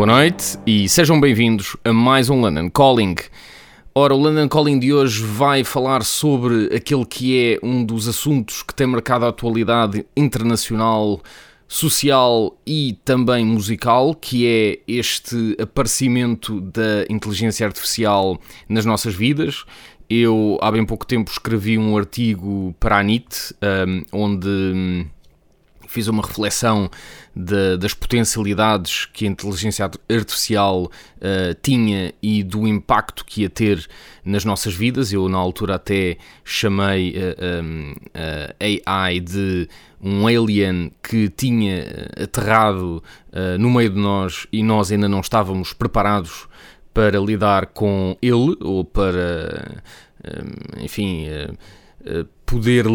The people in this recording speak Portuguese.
Boa noite e sejam bem-vindos a mais um London Calling. Ora, o London Calling de hoje vai falar sobre aquele que é um dos assuntos que tem marcado a atualidade internacional, social e também musical, que é este aparecimento da inteligência artificial nas nossas vidas. Eu, há bem pouco tempo, escrevi um artigo para a NIT, um, onde hum, fiz uma reflexão de- das potencialidades que a inteligência art- artificial uh, tinha e do impacto que ia ter nas nossas vidas. Eu, na altura, até chamei uh, um, a AI de um alien que tinha aterrado uh, no meio de nós e nós ainda não estávamos preparados para lidar com ele ou para, enfim. uh, uh, poder